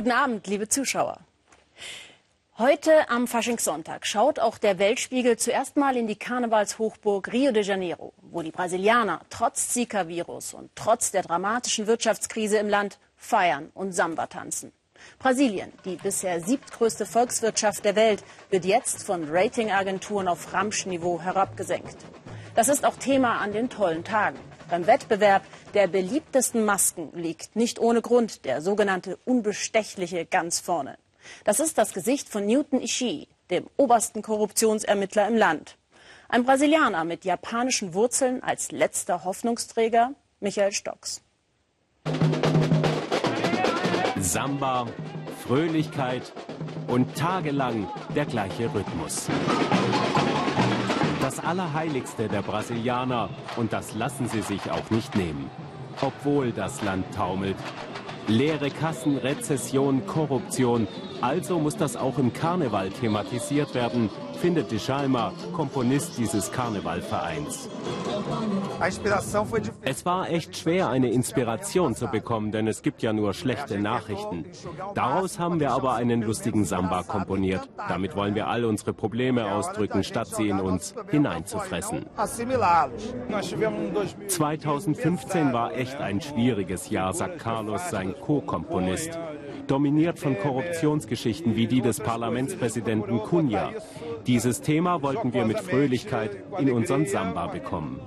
Guten Abend, liebe Zuschauer. Heute am Faschingssonntag schaut auch der Weltspiegel zuerst mal in die Karnevalshochburg Rio de Janeiro, wo die Brasilianer trotz Zika-Virus und trotz der dramatischen Wirtschaftskrise im Land feiern und Samba tanzen. Brasilien, die bisher siebtgrößte Volkswirtschaft der Welt, wird jetzt von Ratingagenturen auf Ramschniveau herabgesenkt. Das ist auch Thema an den tollen Tagen. Beim Wettbewerb der beliebtesten Masken liegt nicht ohne Grund der sogenannte Unbestechliche ganz vorne. Das ist das Gesicht von Newton Ishii, dem obersten Korruptionsermittler im Land. Ein Brasilianer mit japanischen Wurzeln als letzter Hoffnungsträger, Michael Stocks. Samba, Fröhlichkeit und tagelang der gleiche Rhythmus. Allerheiligste der Brasilianer und das lassen sie sich auch nicht nehmen. Obwohl das Land taumelt, Leere Kassen, Rezession, Korruption. Also muss das auch im Karneval thematisiert werden, findet Djalma, Komponist dieses Karnevalvereins. Es war echt schwer, eine Inspiration zu bekommen, denn es gibt ja nur schlechte Nachrichten. Daraus haben wir aber einen lustigen Samba komponiert. Damit wollen wir all unsere Probleme ausdrücken, statt sie in uns hineinzufressen. 2015 war echt ein schwieriges Jahr, sagt Carlos, sein Co-Komponist dominiert von Korruptionsgeschichten wie die des Parlamentspräsidenten Cunha. Dieses Thema wollten wir mit Fröhlichkeit in unseren Samba bekommen.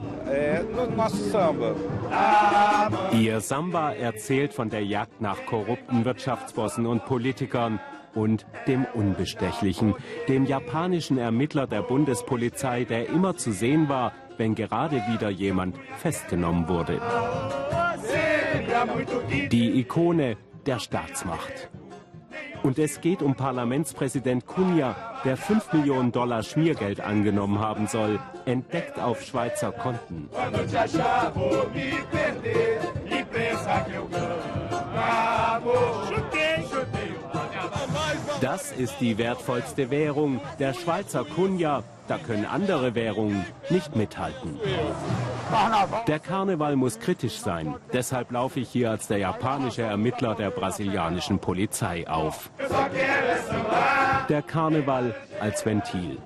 Ihr Samba erzählt von der Jagd nach korrupten Wirtschaftsbossen und Politikern und dem Unbestechlichen, dem japanischen Ermittler der Bundespolizei, der immer zu sehen war, wenn gerade wieder jemand festgenommen wurde. Die Ikone der Staatsmacht. Und es geht um Parlamentspräsident Cunha, der 5 Millionen Dollar Schmiergeld angenommen haben soll, entdeckt auf Schweizer Konten. Das ist die wertvollste Währung, der Schweizer Cunha. Da können andere Währungen nicht mithalten. Der Karneval muss kritisch sein. Deshalb laufe ich hier als der japanische Ermittler der brasilianischen Polizei auf. Der Karneval als Ventil.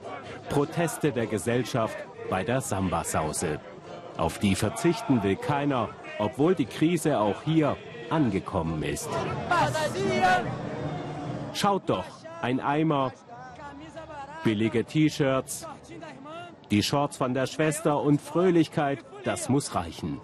Proteste der Gesellschaft bei der Samba-Sause. Auf die verzichten will keiner, obwohl die Krise auch hier angekommen ist. Schaut doch, ein Eimer, billige T-Shirts, die Shorts von der Schwester und Fröhlichkeit, das muss reichen.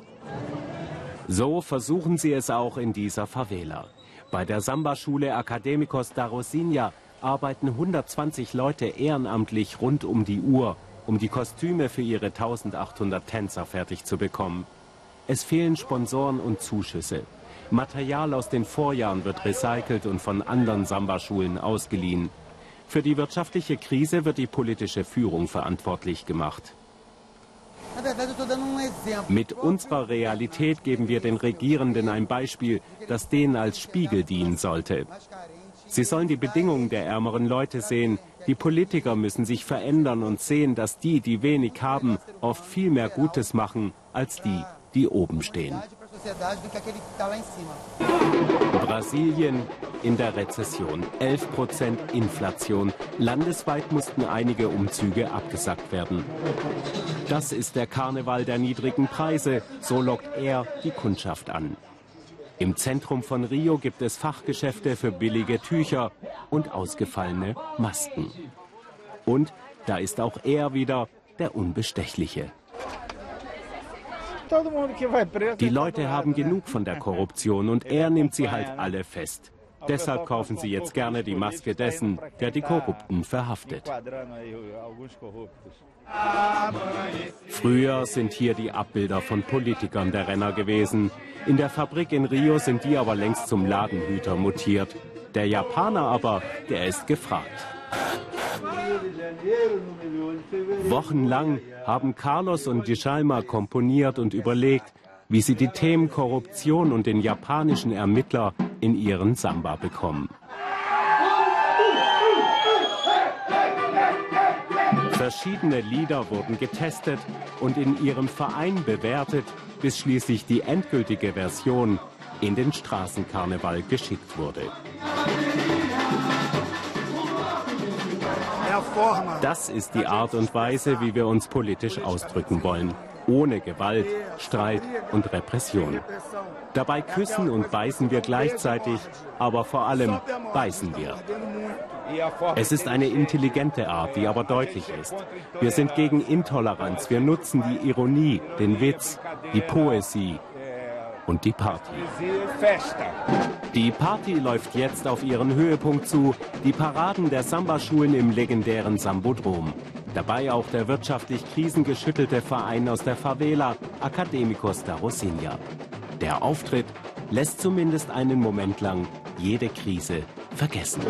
So versuchen sie es auch in dieser Favela. Bei der Samba-Schule Academicos da Rosinha arbeiten 120 Leute ehrenamtlich rund um die Uhr, um die Kostüme für ihre 1800 Tänzer fertig zu bekommen. Es fehlen Sponsoren und Zuschüsse. Material aus den Vorjahren wird recycelt und von anderen Samba-Schulen ausgeliehen. Für die wirtschaftliche Krise wird die politische Führung verantwortlich gemacht. Mit unserer Realität geben wir den Regierenden ein Beispiel, das denen als Spiegel dienen sollte. Sie sollen die Bedingungen der ärmeren Leute sehen. Die Politiker müssen sich verändern und sehen, dass die, die wenig haben, oft viel mehr Gutes machen als die, die oben stehen. Brasilien in der Rezession. 11% Inflation. Landesweit mussten einige Umzüge abgesagt werden. Das ist der Karneval der niedrigen Preise. So lockt er die Kundschaft an. Im Zentrum von Rio gibt es Fachgeschäfte für billige Tücher und ausgefallene Masken. Und da ist auch er wieder, der Unbestechliche. Die Leute haben genug von der Korruption und er nimmt sie halt alle fest. Deshalb kaufen sie jetzt gerne die Maske dessen, der die Korrupten verhaftet. Früher sind hier die Abbilder von Politikern der Renner gewesen. In der Fabrik in Rio sind die aber längst zum Ladenhüter mutiert. Der Japaner aber, der ist gefragt. Wochenlang haben Carlos und Djalma komponiert und überlegt, wie sie die Themen Korruption und den japanischen Ermittler in ihren Samba bekommen. Verschiedene Lieder wurden getestet und in ihrem Verein bewertet, bis schließlich die endgültige Version in den Straßenkarneval geschickt wurde. Das ist die Art und Weise, wie wir uns politisch ausdrücken wollen. Ohne Gewalt, Streit und Repression. Dabei küssen und beißen wir gleichzeitig, aber vor allem beißen wir. Es ist eine intelligente Art, die aber deutlich ist. Wir sind gegen Intoleranz. Wir nutzen die Ironie, den Witz, die Poesie und die Party. Die Party läuft jetzt auf ihren Höhepunkt zu. Die Paraden der Samba-Schulen im legendären Sambodrom. Dabei auch der wirtschaftlich krisengeschüttelte Verein aus der Favela, Academicos da Rosinha. Der Auftritt lässt zumindest einen Moment lang jede Krise vergessen.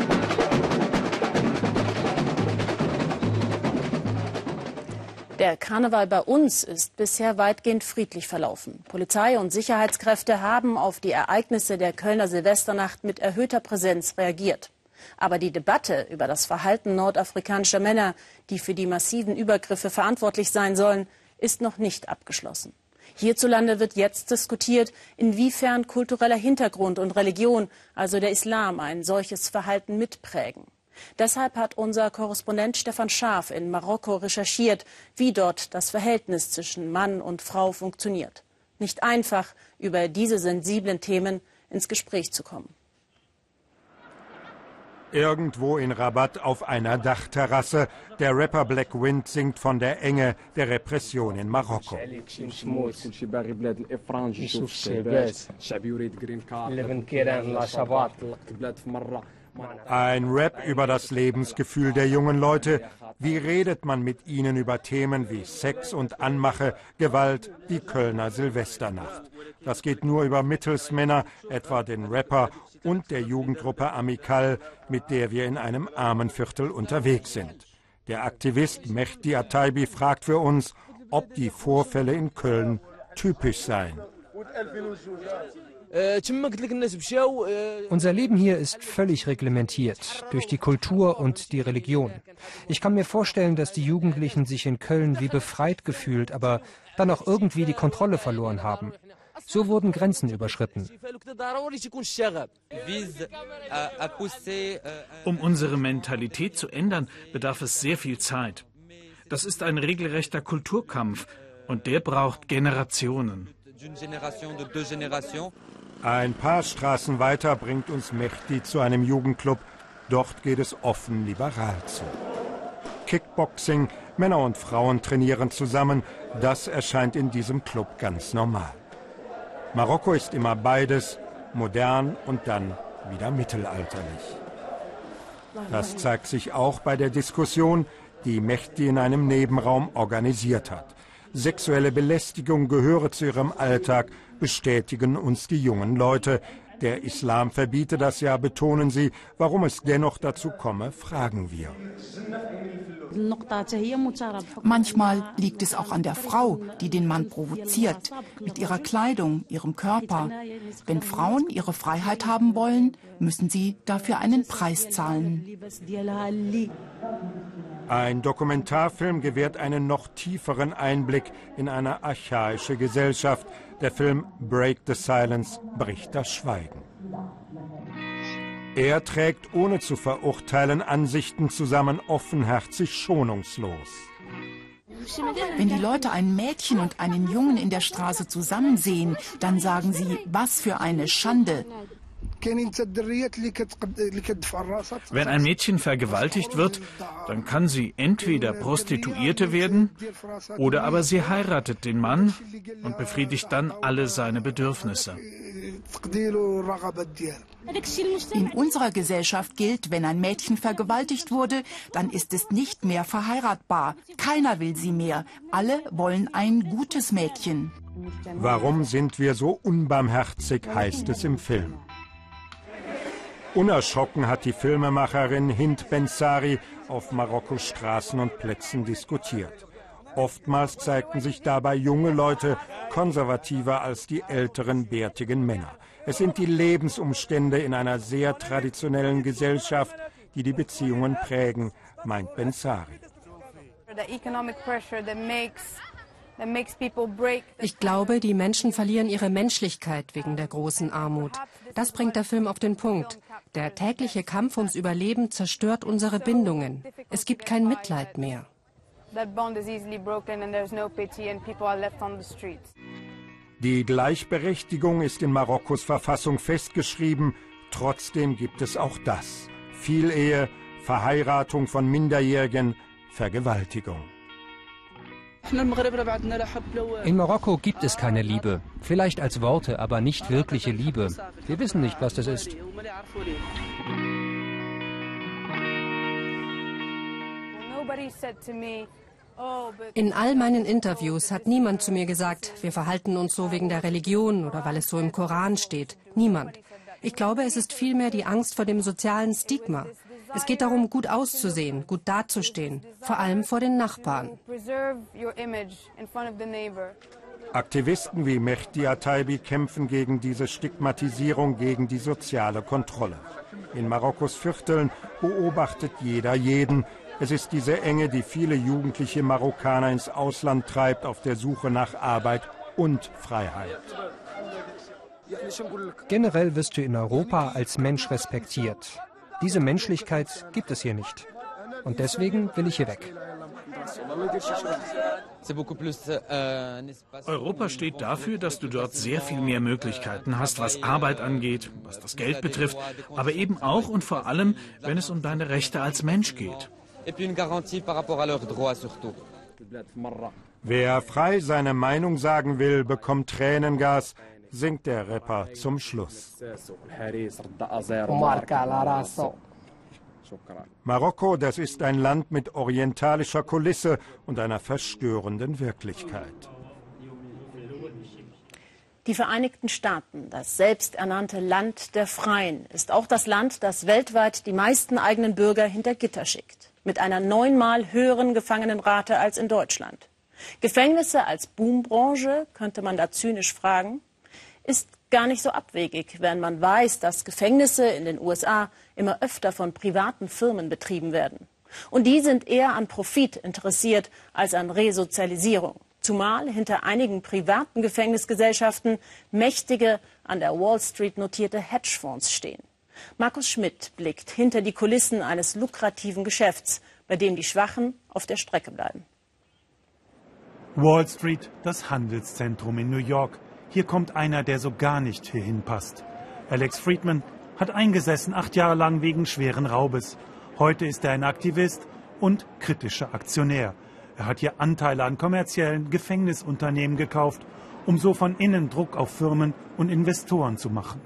Der Karneval bei uns ist bisher weitgehend friedlich verlaufen. Polizei und Sicherheitskräfte haben auf die Ereignisse der Kölner Silvesternacht mit erhöhter Präsenz reagiert. Aber die Debatte über das Verhalten nordafrikanischer Männer, die für die massiven Übergriffe verantwortlich sein sollen, ist noch nicht abgeschlossen. Hierzulande wird jetzt diskutiert, inwiefern kultureller Hintergrund und Religion, also der Islam, ein solches Verhalten mitprägen. Deshalb hat unser Korrespondent Stefan Schaaf in Marokko recherchiert, wie dort das Verhältnis zwischen Mann und Frau funktioniert. Nicht einfach, über diese sensiblen Themen ins Gespräch zu kommen. Irgendwo in Rabat auf einer Dachterrasse. Der Rapper Black Wind singt von der Enge der Repression in Marokko. Ein Rap über das Lebensgefühl der jungen Leute. Wie redet man mit ihnen über Themen wie Sex und Anmache, Gewalt, die Kölner Silvesternacht? Das geht nur über Mittelsmänner, etwa den Rapper und der Jugendgruppe Amical, mit der wir in einem Armenviertel unterwegs sind. Der Aktivist Mehdi Ataibi fragt für uns, ob die Vorfälle in Köln typisch seien. Unser Leben hier ist völlig reglementiert durch die Kultur und die Religion. Ich kann mir vorstellen, dass die Jugendlichen sich in Köln wie befreit gefühlt, aber dann auch irgendwie die Kontrolle verloren haben. So wurden Grenzen überschritten. Um unsere Mentalität zu ändern, bedarf es sehr viel Zeit. Das ist ein regelrechter Kulturkampf und der braucht Generationen. Ein paar Straßen weiter bringt uns Mehdi zu einem Jugendclub. Dort geht es offen liberal zu. Kickboxing, Männer und Frauen trainieren zusammen. Das erscheint in diesem Club ganz normal. Marokko ist immer beides, modern und dann wieder mittelalterlich. Das zeigt sich auch bei der Diskussion, die Mehdi in einem Nebenraum organisiert hat. Sexuelle Belästigung gehöre zu ihrem Alltag, bestätigen uns die jungen Leute. Der Islam verbiete das ja, betonen sie. Warum es dennoch dazu komme, fragen wir. Manchmal liegt es auch an der Frau, die den Mann provoziert, mit ihrer Kleidung, ihrem Körper. Wenn Frauen ihre Freiheit haben wollen, müssen sie dafür einen Preis zahlen. Ein Dokumentarfilm gewährt einen noch tieferen Einblick in eine archaische Gesellschaft. Der Film Break the Silence bricht das Schweigen. Er trägt ohne zu verurteilen Ansichten zusammen, offenherzig schonungslos. Wenn die Leute ein Mädchen und einen Jungen in der Straße zusammen sehen, dann sagen sie, was für eine Schande. Wenn ein Mädchen vergewaltigt wird, dann kann sie entweder Prostituierte werden oder aber sie heiratet den Mann und befriedigt dann alle seine Bedürfnisse. In unserer Gesellschaft gilt, wenn ein Mädchen vergewaltigt wurde, dann ist es nicht mehr verheiratbar. Keiner will sie mehr. Alle wollen ein gutes Mädchen. Warum sind wir so unbarmherzig, heißt es im Film. Unerschrocken hat die Filmemacherin Hind Bensari auf Marokkos Straßen und Plätzen diskutiert. Oftmals zeigten sich dabei junge Leute konservativer als die älteren bärtigen Männer. Es sind die Lebensumstände in einer sehr traditionellen Gesellschaft, die die Beziehungen prägen, meint Bensari. Ich glaube, die Menschen verlieren ihre Menschlichkeit wegen der großen Armut. Das bringt der Film auf den Punkt. Der tägliche Kampf ums Überleben zerstört unsere Bindungen. Es gibt kein Mitleid mehr. Die Gleichberechtigung ist in Marokkos Verfassung festgeschrieben. Trotzdem gibt es auch das. Vielehe, Verheiratung von Minderjährigen, Vergewaltigung. In Marokko gibt es keine Liebe. Vielleicht als Worte, aber nicht wirkliche Liebe. Wir wissen nicht, was das ist. In all meinen Interviews hat niemand zu mir gesagt, wir verhalten uns so wegen der Religion oder weil es so im Koran steht. Niemand. Ich glaube, es ist vielmehr die Angst vor dem sozialen Stigma. Es geht darum, gut auszusehen, gut dazustehen, vor allem vor den Nachbarn. Aktivisten wie Mehdi Ataibi kämpfen gegen diese Stigmatisierung, gegen die soziale Kontrolle. In Marokkos Vierteln beobachtet jeder jeden. Es ist diese Enge, die viele jugendliche Marokkaner ins Ausland treibt, auf der Suche nach Arbeit und Freiheit. Generell wirst du in Europa als Mensch respektiert. Diese Menschlichkeit gibt es hier nicht. Und deswegen will ich hier weg. Europa steht dafür, dass du dort sehr viel mehr Möglichkeiten hast, was Arbeit angeht, was das Geld betrifft, aber eben auch und vor allem, wenn es um deine Rechte als Mensch geht. Wer frei seine Meinung sagen will, bekommt Tränengas, singt der Rapper zum Schluss. Marokko, das ist ein Land mit orientalischer Kulisse und einer verstörenden Wirklichkeit. Die Vereinigten Staaten, das selbsternannte Land der Freien, ist auch das Land, das weltweit die meisten eigenen Bürger hinter Gitter schickt. Mit einer neunmal höheren Gefangenenrate als in Deutschland. Gefängnisse als Boombranche, könnte man da zynisch fragen ist gar nicht so abwegig, wenn man weiß, dass Gefängnisse in den USA immer öfter von privaten Firmen betrieben werden. Und die sind eher an Profit interessiert als an Resozialisierung. Zumal hinter einigen privaten Gefängnisgesellschaften mächtige, an der Wall Street notierte Hedgefonds stehen. Markus Schmidt blickt hinter die Kulissen eines lukrativen Geschäfts, bei dem die Schwachen auf der Strecke bleiben. Wall Street, das Handelszentrum in New York. Hier kommt einer, der so gar nicht hierhin passt. Alex Friedman hat eingesessen acht Jahre lang wegen schweren Raubes. Heute ist er ein Aktivist und kritischer Aktionär. Er hat hier Anteile an kommerziellen Gefängnisunternehmen gekauft, um so von innen Druck auf Firmen und Investoren zu machen.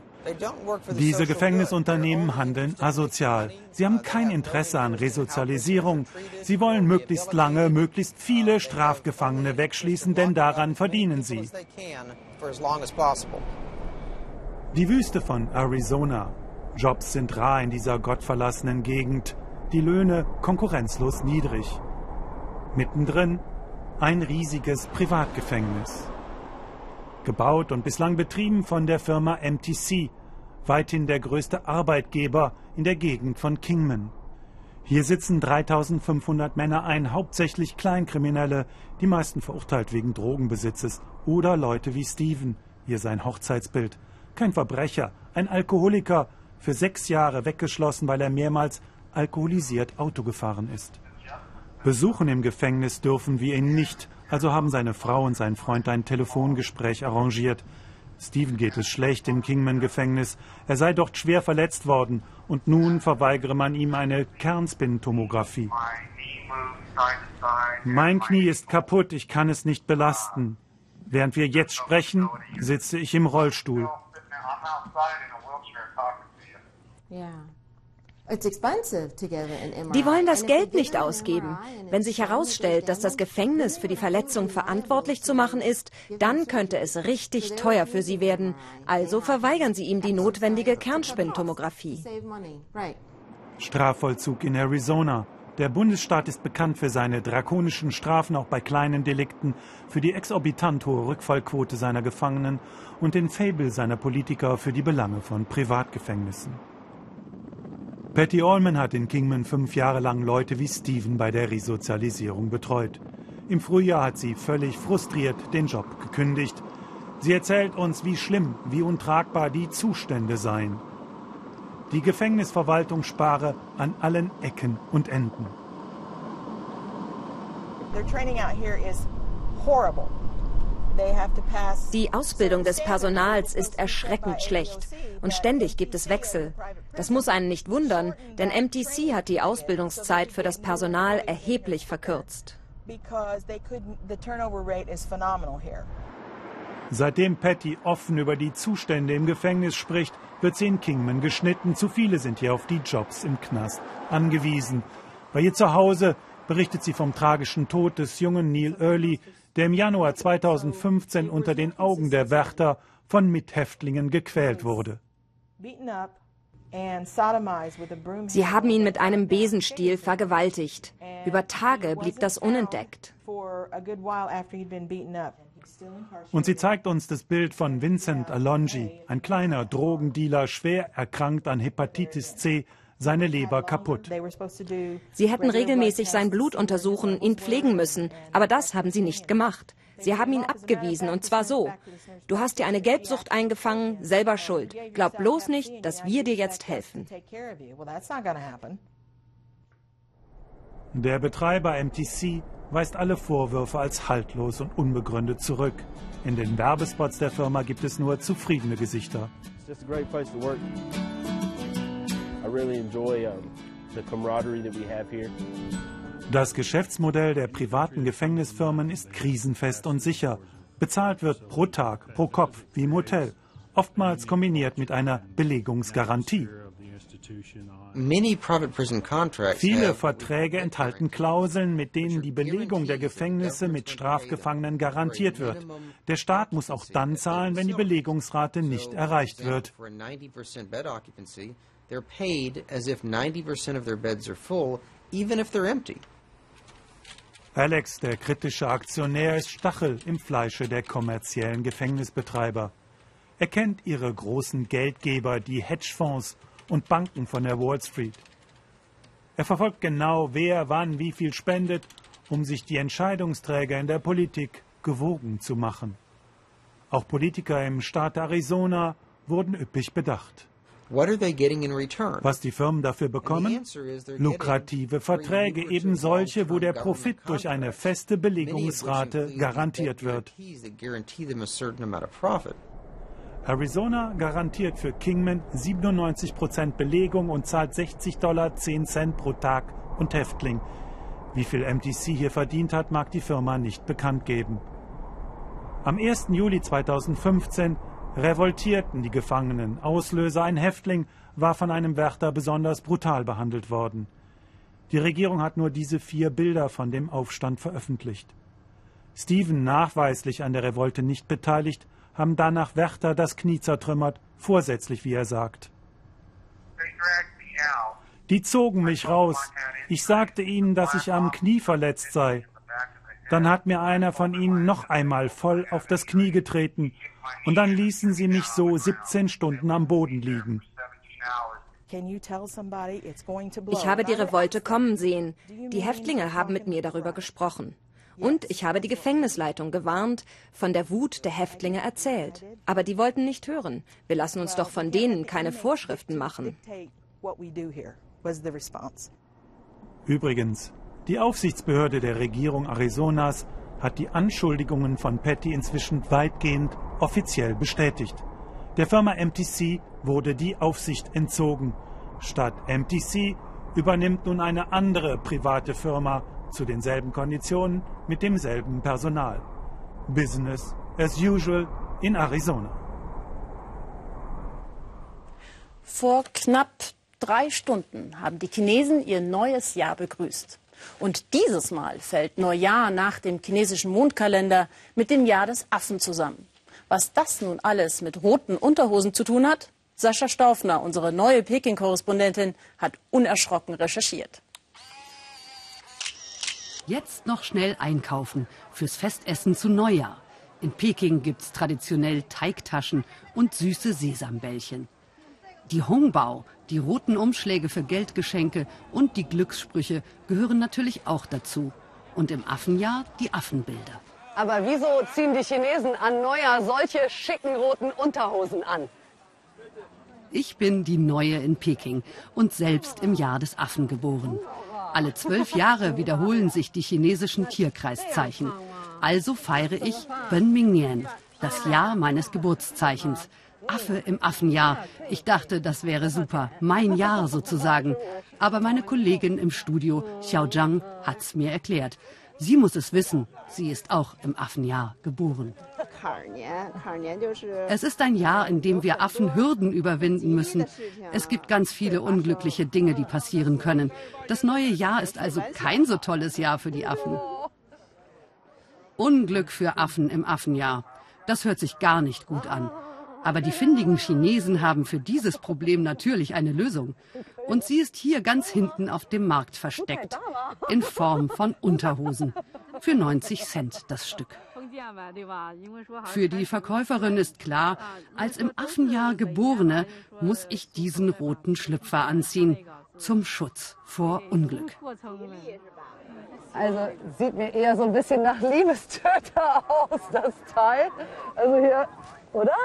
Diese Gefängnisunternehmen handeln asozial. Sie haben kein Interesse an Resozialisierung. Sie wollen möglichst lange, möglichst viele Strafgefangene wegschließen, denn daran verdienen sie. Die Wüste von Arizona. Jobs sind rar in dieser gottverlassenen Gegend. Die Löhne konkurrenzlos niedrig. Mittendrin ein riesiges Privatgefängnis. Gebaut und bislang betrieben von der Firma MTC, weithin der größte Arbeitgeber in der Gegend von Kingman. Hier sitzen 3500 Männer ein, hauptsächlich Kleinkriminelle, die meisten verurteilt wegen Drogenbesitzes oder Leute wie Steven, hier sein Hochzeitsbild. Kein Verbrecher, ein Alkoholiker, für sechs Jahre weggeschlossen, weil er mehrmals alkoholisiert Auto gefahren ist. Besuchen im Gefängnis dürfen wir ihn nicht, also haben seine Frau und sein Freund ein Telefongespräch arrangiert. Steven geht es schlecht im Kingman-Gefängnis. Er sei dort schwer verletzt worden und nun verweigere man ihm eine Kernspintomographie. Mein Knie ist kaputt, ich kann es nicht belasten. Während wir jetzt sprechen, sitze ich im Rollstuhl. Ja. Die wollen das Geld nicht ausgeben. Wenn sich herausstellt, dass das Gefängnis für die Verletzung verantwortlich zu machen ist, dann könnte es richtig teuer für sie werden. Also verweigern sie ihm die notwendige Kernspintomographie. Strafvollzug in Arizona. Der Bundesstaat ist bekannt für seine drakonischen Strafen auch bei kleinen Delikten, für die exorbitant hohe Rückfallquote seiner Gefangenen und den Fable seiner Politiker für die Belange von Privatgefängnissen. Patty Allman hat in Kingman fünf Jahre lang Leute wie Steven bei der Resozialisierung betreut. Im Frühjahr hat sie völlig frustriert den Job gekündigt. Sie erzählt uns, wie schlimm, wie untragbar die Zustände seien. Die Gefängnisverwaltung spare an allen Ecken und Enden. Die Ausbildung des Personals ist erschreckend schlecht und ständig gibt es Wechsel. Das muss einen nicht wundern, denn MTC hat die Ausbildungszeit für das Personal erheblich verkürzt. Seitdem Patty offen über die Zustände im Gefängnis spricht, wird sie in Kingman geschnitten. Zu viele sind hier auf die Jobs im Knast angewiesen. Bei ihr zu Hause berichtet sie vom tragischen Tod des jungen Neil Early, der im Januar 2015 unter den Augen der Wärter von Mithäftlingen gequält wurde. Sie haben ihn mit einem Besenstiel vergewaltigt. Über Tage blieb das unentdeckt. Und sie zeigt uns das Bild von Vincent Alongi, ein kleiner Drogendealer, schwer erkrankt an Hepatitis C, seine Leber kaputt. Sie hätten regelmäßig sein Blut untersuchen, ihn pflegen müssen, aber das haben sie nicht gemacht. Sie haben ihn abgewiesen und zwar so. Du hast dir eine Gelbsucht eingefangen, selber schuld. Glaub bloß nicht, dass wir dir jetzt helfen. Der Betreiber MTC weist alle Vorwürfe als haltlos und unbegründet zurück. In den Werbespots der Firma gibt es nur zufriedene Gesichter. Das Geschäftsmodell der privaten Gefängnisfirmen ist krisenfest und sicher. Bezahlt wird pro Tag, pro Kopf, wie im Hotel, oftmals kombiniert mit einer Belegungsgarantie. Viele Verträge enthalten Klauseln, mit denen die Belegung der Gefängnisse mit Strafgefangenen garantiert wird. Der Staat muss auch dann zahlen, wenn die Belegungsrate nicht erreicht wird. Alex, der kritische Aktionär, ist Stachel im Fleische der kommerziellen Gefängnisbetreiber. Er kennt ihre großen Geldgeber, die Hedgefonds und Banken von der Wall Street. Er verfolgt genau, wer wann wie viel spendet, um sich die Entscheidungsträger in der Politik gewogen zu machen. Auch Politiker im Staat Arizona wurden üppig bedacht. Was die Firmen dafür bekommen? Lukrative Verträge, eben solche, wo der Profit durch eine feste Belegungsrate garantiert wird. Arizona garantiert für Kingman 97% Belegung und zahlt 60 Dollar 10 Cent pro Tag und Häftling. Wie viel MTC hier verdient hat, mag die Firma nicht bekannt geben. Am 1. Juli 2015 revoltierten die Gefangenen. Auslöser ein Häftling war von einem Wärter besonders brutal behandelt worden. Die Regierung hat nur diese vier Bilder von dem Aufstand veröffentlicht. Stephen, nachweislich an der Revolte nicht beteiligt, haben danach Wärter das Knie zertrümmert, vorsätzlich, wie er sagt. Die zogen mich raus. Ich sagte ihnen, dass ich am Knie verletzt sei. Dann hat mir einer von ihnen noch einmal voll auf das Knie getreten und dann ließen sie mich so 17 Stunden am Boden liegen. Ich habe die Revolte kommen sehen. Die Häftlinge haben mit mir darüber gesprochen. Und ich habe die Gefängnisleitung gewarnt, von der Wut der Häftlinge erzählt. Aber die wollten nicht hören. Wir lassen uns doch von denen keine Vorschriften machen. Übrigens, die Aufsichtsbehörde der Regierung Arizonas hat die Anschuldigungen von Patty inzwischen weitgehend offiziell bestätigt. Der Firma MTC wurde die Aufsicht entzogen. Statt MTC übernimmt nun eine andere private Firma zu denselben Konditionen mit demselben Personal. Business as usual in Arizona. Vor knapp drei Stunden haben die Chinesen ihr neues Jahr begrüßt. Und dieses Mal fällt Neujahr nach dem chinesischen Mondkalender mit dem Jahr des Affen zusammen. Was das nun alles mit roten Unterhosen zu tun hat? Sascha Staufner, unsere neue Peking-Korrespondentin, hat unerschrocken recherchiert. Jetzt noch schnell einkaufen fürs Festessen zu Neujahr. In Peking gibt's traditionell Teigtaschen und süße Sesambällchen. Die Hongbao, die roten Umschläge für Geldgeschenke und die Glückssprüche gehören natürlich auch dazu. und im Affenjahr die Affenbilder. Aber wieso ziehen die Chinesen an Neujahr solche schicken roten Unterhosen an? Ich bin die Neue in Peking und selbst im Jahr des Affen geboren. Alle zwölf Jahre wiederholen sich die chinesischen Tierkreiszeichen. Also feiere ich Ben Mingnian, das Jahr meines Geburtszeichens. Affe im Affenjahr. Ich dachte, das wäre super. Mein Jahr sozusagen. Aber meine Kollegin im Studio, Xiao Zhang, hat's mir erklärt. Sie muss es wissen. Sie ist auch im Affenjahr geboren. Es ist ein Jahr, in dem wir Affen Hürden überwinden müssen. Es gibt ganz viele unglückliche Dinge, die passieren können. Das neue Jahr ist also kein so tolles Jahr für die Affen. Unglück für Affen im Affenjahr. Das hört sich gar nicht gut an. Aber die findigen Chinesen haben für dieses Problem natürlich eine Lösung. Und sie ist hier ganz hinten auf dem Markt versteckt. In Form von Unterhosen. Für 90 Cent das Stück. Für die Verkäuferin ist klar, als im Affenjahr Geborene muss ich diesen roten Schlüpfer anziehen. Zum Schutz vor Unglück. Also sieht mir eher so ein bisschen nach Liebestöter aus, das Teil. Also hier, oder?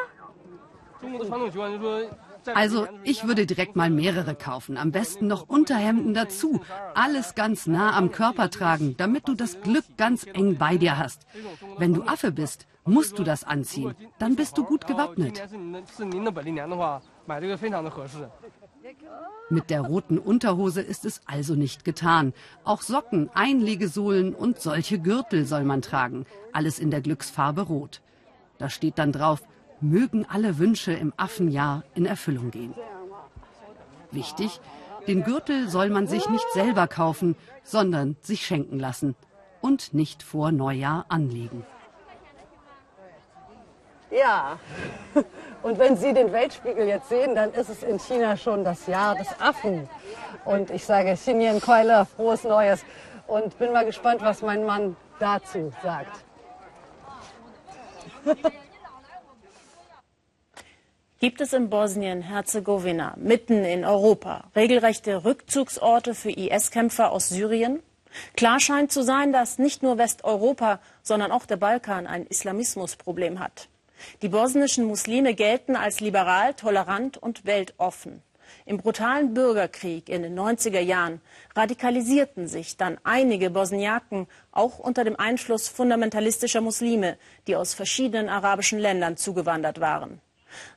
Also ich würde direkt mal mehrere kaufen. Am besten noch Unterhemden dazu. Alles ganz nah am Körper tragen, damit du das Glück ganz eng bei dir hast. Wenn du Affe bist, musst du das anziehen. Dann bist du gut gewappnet. Mit der roten Unterhose ist es also nicht getan. Auch Socken, Einlegesohlen und solche Gürtel soll man tragen. Alles in der Glücksfarbe Rot. Da steht dann drauf, mögen alle Wünsche im Affenjahr in Erfüllung gehen. Wichtig, den Gürtel soll man sich nicht selber kaufen, sondern sich schenken lassen und nicht vor Neujahr anlegen. Ja, und wenn Sie den Weltspiegel jetzt sehen, dann ist es in China schon das Jahr des Affen. Und ich sage Xinyan Keule, frohes Neues. Und bin mal gespannt, was mein Mann dazu sagt. Gibt es in Bosnien-Herzegowina, mitten in Europa, regelrechte Rückzugsorte für IS-Kämpfer aus Syrien? Klar scheint zu sein, dass nicht nur Westeuropa, sondern auch der Balkan ein Islamismusproblem hat. Die bosnischen Muslime gelten als liberal, tolerant und weltoffen. Im brutalen Bürgerkrieg in den 90er Jahren radikalisierten sich dann einige Bosniaken auch unter dem Einfluss fundamentalistischer Muslime, die aus verschiedenen arabischen Ländern zugewandert waren.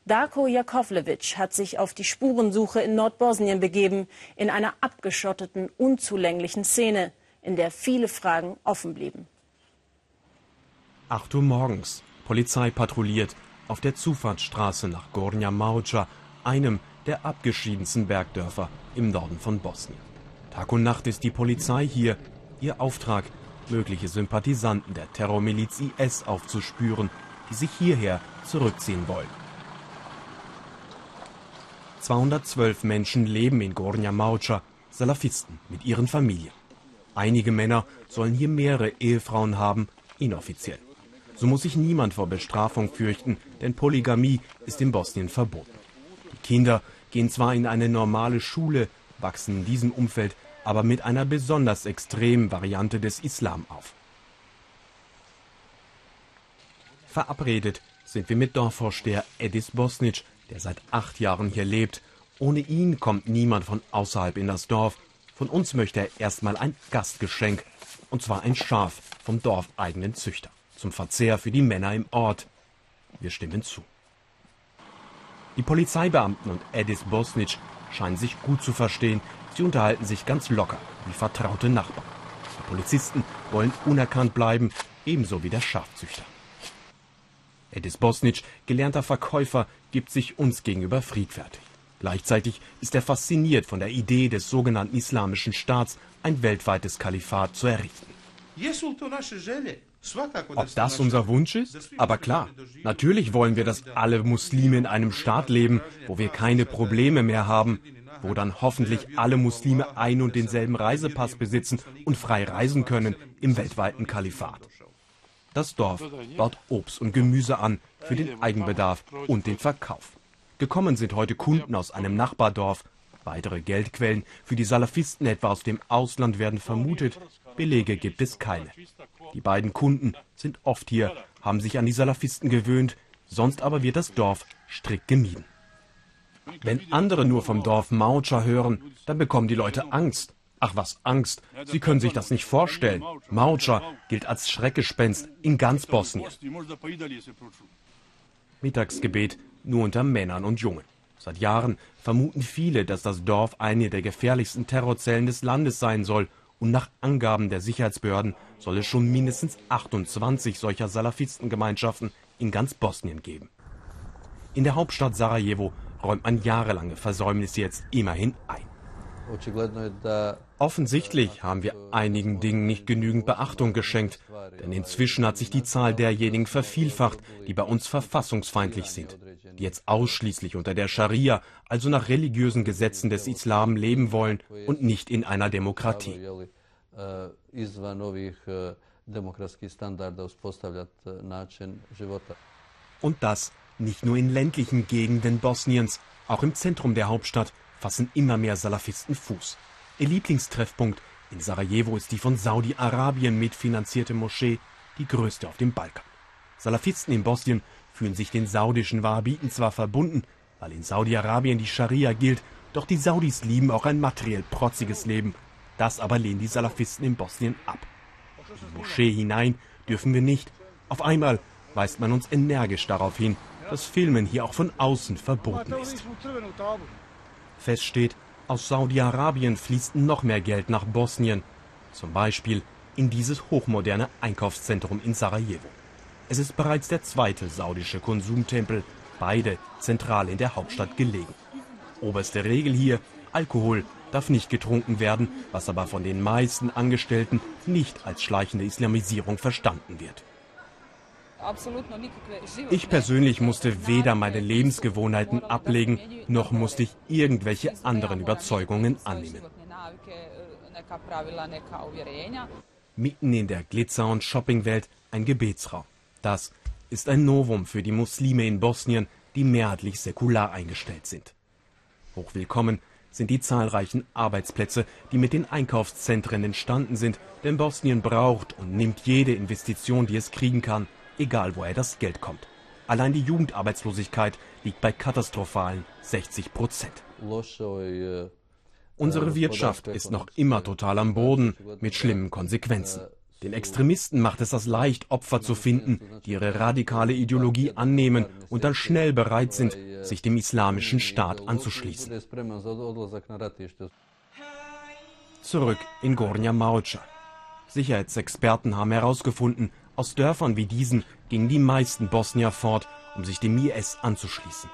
Darko Jakovlevic hat sich auf die Spurensuche in Nordbosnien begeben, in einer abgeschotteten, unzulänglichen Szene, in der viele Fragen offen blieben. 8 Uhr morgens. Polizei patrouilliert auf der Zufahrtsstraße nach Gornja Mauca, einem der abgeschiedensten Bergdörfer im Norden von Bosnien. Tag und Nacht ist die Polizei hier. Ihr Auftrag, mögliche Sympathisanten der Terrormiliz IS aufzuspüren, die sich hierher zurückziehen wollen. 212 Menschen leben in Gornja Mauca, Salafisten mit ihren Familien. Einige Männer sollen hier mehrere Ehefrauen haben, inoffiziell. So muss sich niemand vor Bestrafung fürchten, denn Polygamie ist in Bosnien verboten. Die Kinder gehen zwar in eine normale Schule, wachsen in diesem Umfeld aber mit einer besonders extremen Variante des Islam auf. Verabredet sind wir mit Dorfvorsteher Edis Bosnic, der seit acht Jahren hier lebt. Ohne ihn kommt niemand von außerhalb in das Dorf. Von uns möchte er erstmal ein Gastgeschenk, und zwar ein Schaf vom dorfeigenen Züchter, zum Verzehr für die Männer im Ort. Wir stimmen zu. Die Polizeibeamten und Edis Bosnic scheinen sich gut zu verstehen. Sie unterhalten sich ganz locker, wie vertraute Nachbarn. Die Polizisten wollen unerkannt bleiben, ebenso wie der Schafzüchter. Edis Bosnic, gelernter Verkäufer, gibt sich uns gegenüber friedfertig. Gleichzeitig ist er fasziniert von der Idee des sogenannten Islamischen Staats, ein weltweites Kalifat zu errichten. Ob das unser Wunsch ist? Aber klar, natürlich wollen wir, dass alle Muslime in einem Staat leben, wo wir keine Probleme mehr haben, wo dann hoffentlich alle Muslime ein und denselben Reisepass besitzen und frei reisen können im weltweiten Kalifat. Das Dorf baut Obst und Gemüse an für den Eigenbedarf und den Verkauf. Gekommen sind heute Kunden aus einem Nachbardorf. Weitere Geldquellen für die Salafisten etwa aus dem Ausland werden vermutet. Belege gibt es keine. Die beiden Kunden sind oft hier, haben sich an die Salafisten gewöhnt, sonst aber wird das Dorf strikt gemieden. Wenn andere nur vom Dorf Maucha hören, dann bekommen die Leute Angst. Ach was Angst, Sie können sich das nicht vorstellen. Maucha gilt als Schreckgespenst in ganz Bosnien. Mittagsgebet nur unter Männern und Jungen. Seit Jahren vermuten viele, dass das Dorf eine der gefährlichsten Terrorzellen des Landes sein soll. Und nach Angaben der Sicherheitsbehörden soll es schon mindestens 28 solcher Salafistengemeinschaften in ganz Bosnien geben. In der Hauptstadt Sarajevo räumt man jahrelange Versäumnisse jetzt immerhin ein. Offensichtlich haben wir einigen Dingen nicht genügend Beachtung geschenkt, denn inzwischen hat sich die Zahl derjenigen vervielfacht, die bei uns verfassungsfeindlich sind, die jetzt ausschließlich unter der Scharia, also nach religiösen Gesetzen des Islam leben wollen und nicht in einer Demokratie. Und das nicht nur in ländlichen Gegenden Bosniens, auch im Zentrum der Hauptstadt fassen immer mehr Salafisten Fuß. Ihr Lieblingstreffpunkt in Sarajevo ist die von Saudi-Arabien mitfinanzierte Moschee, die größte auf dem Balkan. Salafisten in Bosnien fühlen sich den saudischen Wahhabiten zwar verbunden, weil in Saudi-Arabien die Scharia gilt, doch die Saudis lieben auch ein materiell protziges Leben. Das aber lehnen die Salafisten in Bosnien ab. In die Moschee hinein dürfen wir nicht. Auf einmal weist man uns energisch darauf hin, dass Filmen hier auch von außen verboten ist. Fest steht, aus Saudi-Arabien fließt noch mehr Geld nach Bosnien, zum Beispiel in dieses hochmoderne Einkaufszentrum in Sarajevo. Es ist bereits der zweite saudische Konsumtempel, beide zentral in der Hauptstadt gelegen. Oberste Regel hier, Alkohol darf nicht getrunken werden, was aber von den meisten Angestellten nicht als schleichende Islamisierung verstanden wird. Ich persönlich musste weder meine Lebensgewohnheiten ablegen, noch musste ich irgendwelche anderen Überzeugungen annehmen. Mitten in der Glitzer- und Shoppingwelt ein Gebetsraum. Das ist ein Novum für die Muslime in Bosnien, die mehrheitlich säkular eingestellt sind. Hochwillkommen sind die zahlreichen Arbeitsplätze, die mit den Einkaufszentren entstanden sind, denn Bosnien braucht und nimmt jede Investition, die es kriegen kann, egal woher das Geld kommt. Allein die Jugendarbeitslosigkeit liegt bei katastrophalen 60 Prozent. Unsere Wirtschaft ist noch immer total am Boden mit schlimmen Konsequenzen. Den Extremisten macht es das leicht, Opfer zu finden, die ihre radikale Ideologie annehmen und dann schnell bereit sind, sich dem islamischen Staat anzuschließen. Zurück in Gornja Maucha. Sicherheitsexperten haben herausgefunden, aus Dörfern wie diesen gingen die meisten Bosnier fort, um sich dem IS anzuschließen.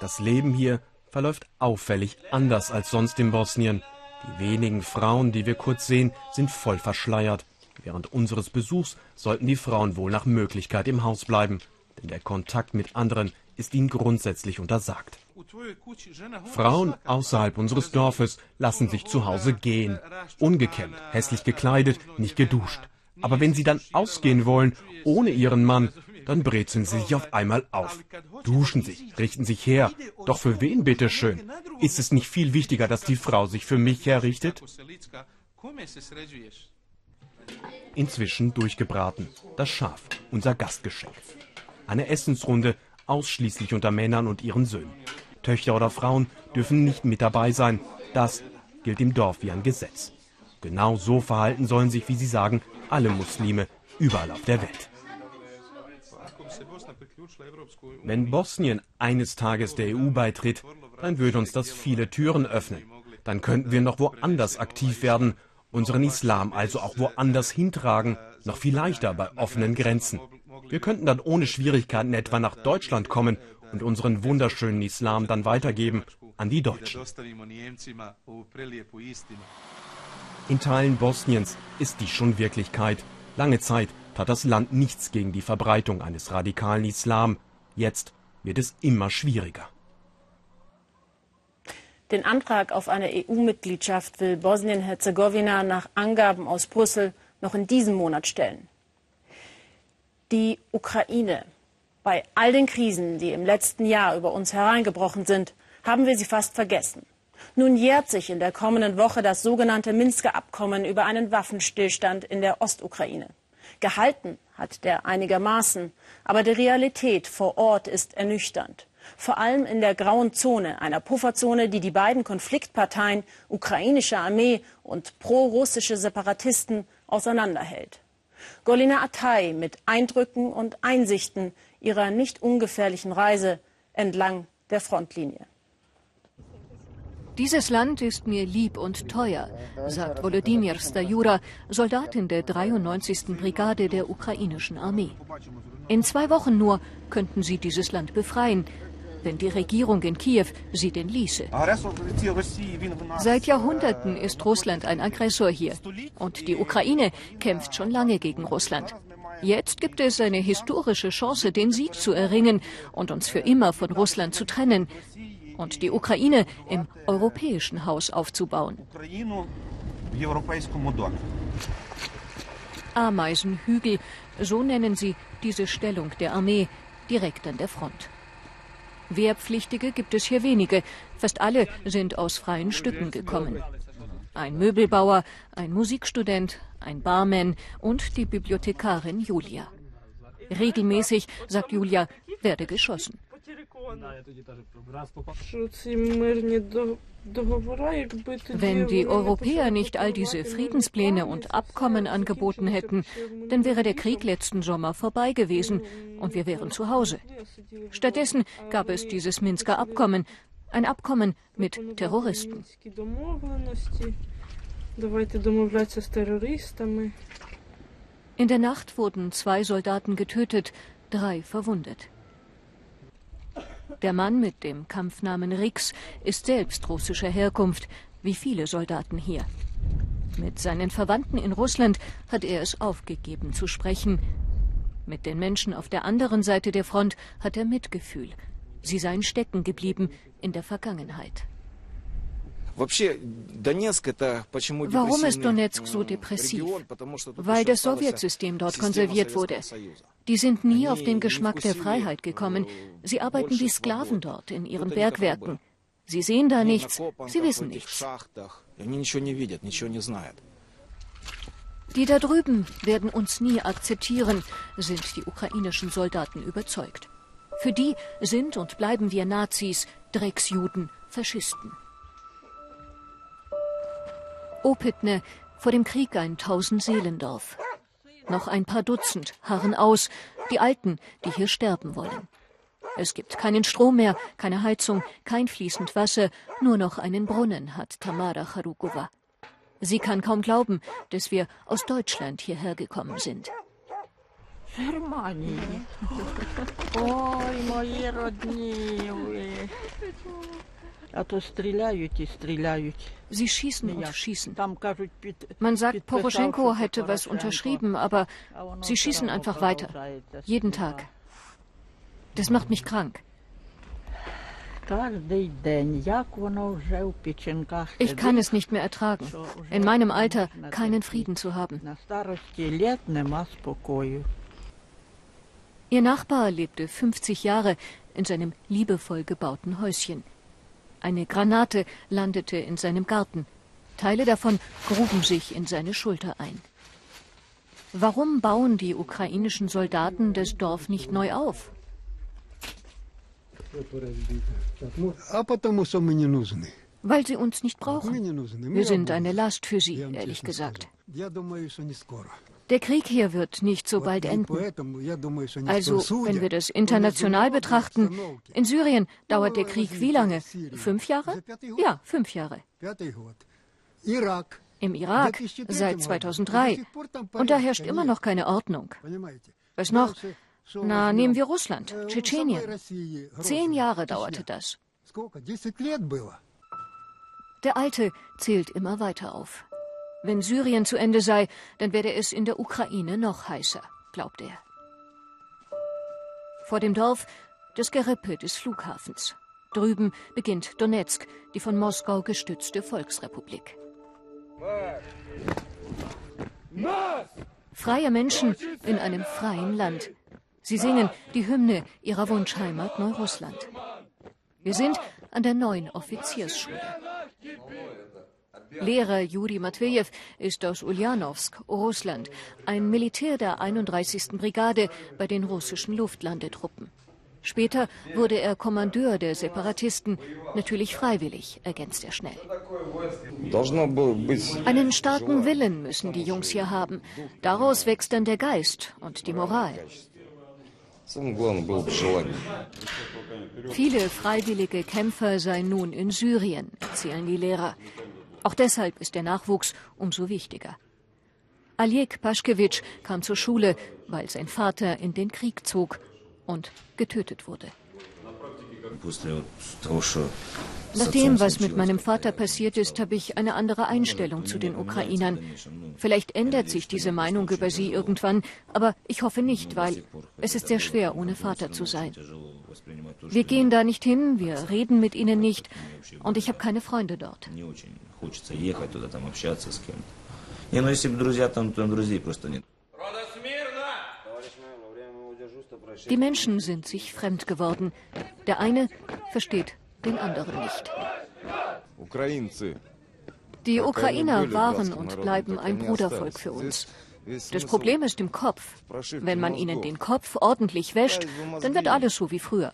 Das Leben hier verläuft auffällig anders als sonst in Bosnien. Die wenigen Frauen, die wir kurz sehen, sind voll verschleiert. Während unseres Besuchs sollten die Frauen wohl nach Möglichkeit im Haus bleiben, denn der Kontakt mit anderen ist ihnen grundsätzlich untersagt. Frauen außerhalb unseres Dorfes lassen sich zu Hause gehen, ungekämmt, hässlich gekleidet, nicht geduscht. Aber wenn sie dann ausgehen wollen, ohne ihren Mann, dann brezeln sie sich auf einmal auf, duschen sich, richten sich her. Doch für wen bitteschön? Ist es nicht viel wichtiger, dass die Frau sich für mich herrichtet? Inzwischen durchgebraten. Das Schaf, unser Gastgeschenk. Eine Essensrunde, ausschließlich unter Männern und ihren Söhnen. Töchter oder Frauen dürfen nicht mit dabei sein. Das gilt im Dorf wie ein Gesetz. Genau so verhalten sollen sich, wie Sie sagen, alle Muslime überall auf der Welt. Wenn Bosnien eines Tages der EU beitritt, dann würde uns das viele Türen öffnen. Dann könnten wir noch woanders aktiv werden, unseren Islam also auch woanders hintragen, noch viel leichter bei offenen Grenzen. Wir könnten dann ohne Schwierigkeiten etwa nach Deutschland kommen und unseren wunderschönen Islam dann weitergeben an die Deutschen. In Teilen Bosniens ist dies schon Wirklichkeit. Lange Zeit tat das Land nichts gegen die Verbreitung eines radikalen Islam. Jetzt wird es immer schwieriger. Den Antrag auf eine EU-Mitgliedschaft will Bosnien-Herzegowina nach Angaben aus Brüssel noch in diesem Monat stellen. Die Ukraine. Bei all den Krisen, die im letzten Jahr über uns hereingebrochen sind, haben wir sie fast vergessen. Nun jährt sich in der kommenden Woche das sogenannte Minsker Abkommen über einen Waffenstillstand in der Ostukraine. Gehalten hat der einigermaßen, aber die Realität vor Ort ist ernüchternd. Vor allem in der grauen Zone, einer Pufferzone, die die beiden Konfliktparteien, ukrainische Armee und pro-russische Separatisten, auseinanderhält. Golina Atay mit Eindrücken und Einsichten ihrer nicht ungefährlichen Reise entlang der Frontlinie. Dieses Land ist mir lieb und teuer, sagt Volodymyr Stajura, Soldat in der 93. Brigade der ukrainischen Armee. In zwei Wochen nur könnten sie dieses Land befreien, wenn die Regierung in Kiew sie denn ließe. Seit Jahrhunderten ist Russland ein Aggressor hier und die Ukraine kämpft schon lange gegen Russland. Jetzt gibt es eine historische Chance, den Sieg zu erringen und uns für immer von Russland zu trennen und die Ukraine im europäischen Haus aufzubauen. Ameisenhügel, so nennen sie diese Stellung der Armee direkt an der Front. Wehrpflichtige gibt es hier wenige, fast alle sind aus freien Stücken gekommen. Ein Möbelbauer, ein Musikstudent, ein Barman und die Bibliothekarin Julia. Regelmäßig, sagt Julia, werde geschossen. Wenn die Europäer nicht all diese Friedenspläne und Abkommen angeboten hätten, dann wäre der Krieg letzten Sommer vorbei gewesen und wir wären zu Hause. Stattdessen gab es dieses Minsker Abkommen, ein Abkommen mit Terroristen. In der Nacht wurden zwei Soldaten getötet, drei verwundet. Der Mann mit dem Kampfnamen Rix ist selbst russischer Herkunft, wie viele Soldaten hier. Mit seinen Verwandten in Russland hat er es aufgegeben zu sprechen. Mit den Menschen auf der anderen Seite der Front hat er Mitgefühl. Sie seien stecken geblieben in der Vergangenheit. Warum ist Donetsk so depressiv? Weil das Sowjetsystem dort konserviert wurde. Die sind nie auf den Geschmack der Freiheit gekommen. Sie arbeiten wie Sklaven dort in ihren Bergwerken. Sie sehen da nichts, sie wissen nichts. Die da drüben werden uns nie akzeptieren, sind die ukrainischen Soldaten überzeugt. Für die sind und bleiben wir Nazis, Drecksjuden, Faschisten. Opitne, vor dem Krieg ein Tausend-Seelendorf. Noch ein paar Dutzend harren aus, die Alten, die hier sterben wollen. Es gibt keinen Strom mehr, keine Heizung, kein fließend Wasser, nur noch einen Brunnen hat Tamara Charukova. Sie kann kaum glauben, dass wir aus Deutschland hierher gekommen sind. Germanie. Oi, moje rodnie. Sie schießen und schießen. Man sagt, Poroschenko hätte was unterschrieben, aber sie schießen einfach weiter. Jeden Tag. Das macht mich krank. Ich kann es nicht mehr ertragen, in meinem Alter keinen Frieden zu haben. Ihr Nachbar lebte 50 Jahre in seinem liebevoll gebauten Häuschen. Eine Granate landete in seinem Garten. Teile davon gruben sich in seine Schulter ein. Warum bauen die ukrainischen Soldaten das Dorf nicht neu auf? Weil sie uns nicht brauchen. Wir sind eine Last für sie, ehrlich gesagt. Der Krieg hier wird nicht so bald enden. Also, wenn wir das international betrachten, in Syrien dauert der Krieg wie lange? Fünf Jahre? Ja, fünf Jahre. Im Irak seit 2003. Und da herrscht immer noch keine Ordnung. Was noch? Na, nehmen wir Russland, Tschetschenien. Zehn Jahre dauerte das. Der Alte zählt immer weiter auf. Wenn Syrien zu Ende sei, dann werde es in der Ukraine noch heißer, glaubt er. Vor dem Dorf das Gerippe des Flughafens. Drüben beginnt Donetsk, die von Moskau gestützte Volksrepublik. Freie Menschen in einem freien Land. Sie singen die Hymne ihrer Wunschheimat Neurussland. Wir sind an der neuen Offiziersschule. Lehrer Juri Matvejew ist aus Ulyanowsk, Russland, ein Militär der 31. Brigade bei den russischen Luftlandetruppen. Später wurde er Kommandeur der Separatisten, natürlich freiwillig, ergänzt er schnell. Einen starken Willen müssen die Jungs hier haben. Daraus wächst dann der Geist und die Moral. Viele freiwillige Kämpfer seien nun in Syrien, erzählen die Lehrer. Auch deshalb ist der Nachwuchs umso wichtiger. Aljek Paschkewitsch kam zur Schule, weil sein Vater in den Krieg zog und getötet wurde. Nach dem, was mit meinem Vater passiert ist, habe ich eine andere Einstellung zu den Ukrainern. Vielleicht ändert sich diese Meinung über sie irgendwann, aber ich hoffe nicht, weil es ist sehr schwer, ohne Vater zu sein. Wir gehen da nicht hin, wir reden mit ihnen nicht und ich habe keine Freunde dort Не, ну если бы друзья там, то друзей просто нет. Die Menschen sind sich fremd geworden. Der eine versteht den anderen nicht. Die Ukrainer waren und bleiben ein Brudervolk für uns. Das Problem ist im Kopf. Wenn man ihnen den Kopf ordentlich wäscht, dann wird alles so wie früher.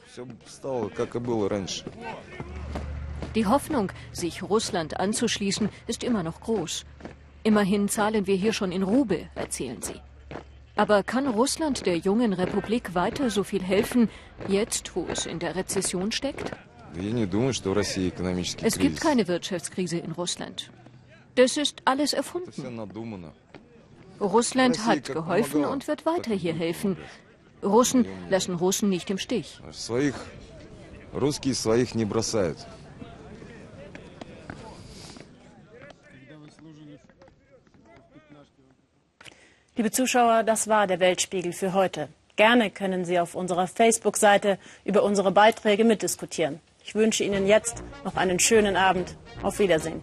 Die Hoffnung, sich Russland anzuschließen, ist immer noch groß. Immerhin zahlen wir hier schon in Rubel, erzählen sie. Aber kann Russland der jungen Republik weiter so viel helfen, jetzt, wo es in der Rezession steckt? Es gibt keine Wirtschaftskrise in Russland. Das ist alles erfunden. Russland hat geholfen und wird weiter hier helfen. Russen lassen Russen nicht im Stich. Liebe Zuschauer, das war der Weltspiegel für heute. Gerne können Sie auf unserer Facebook-Seite über unsere Beiträge mitdiskutieren. Ich wünsche Ihnen jetzt noch einen schönen Abend. Auf Wiedersehen.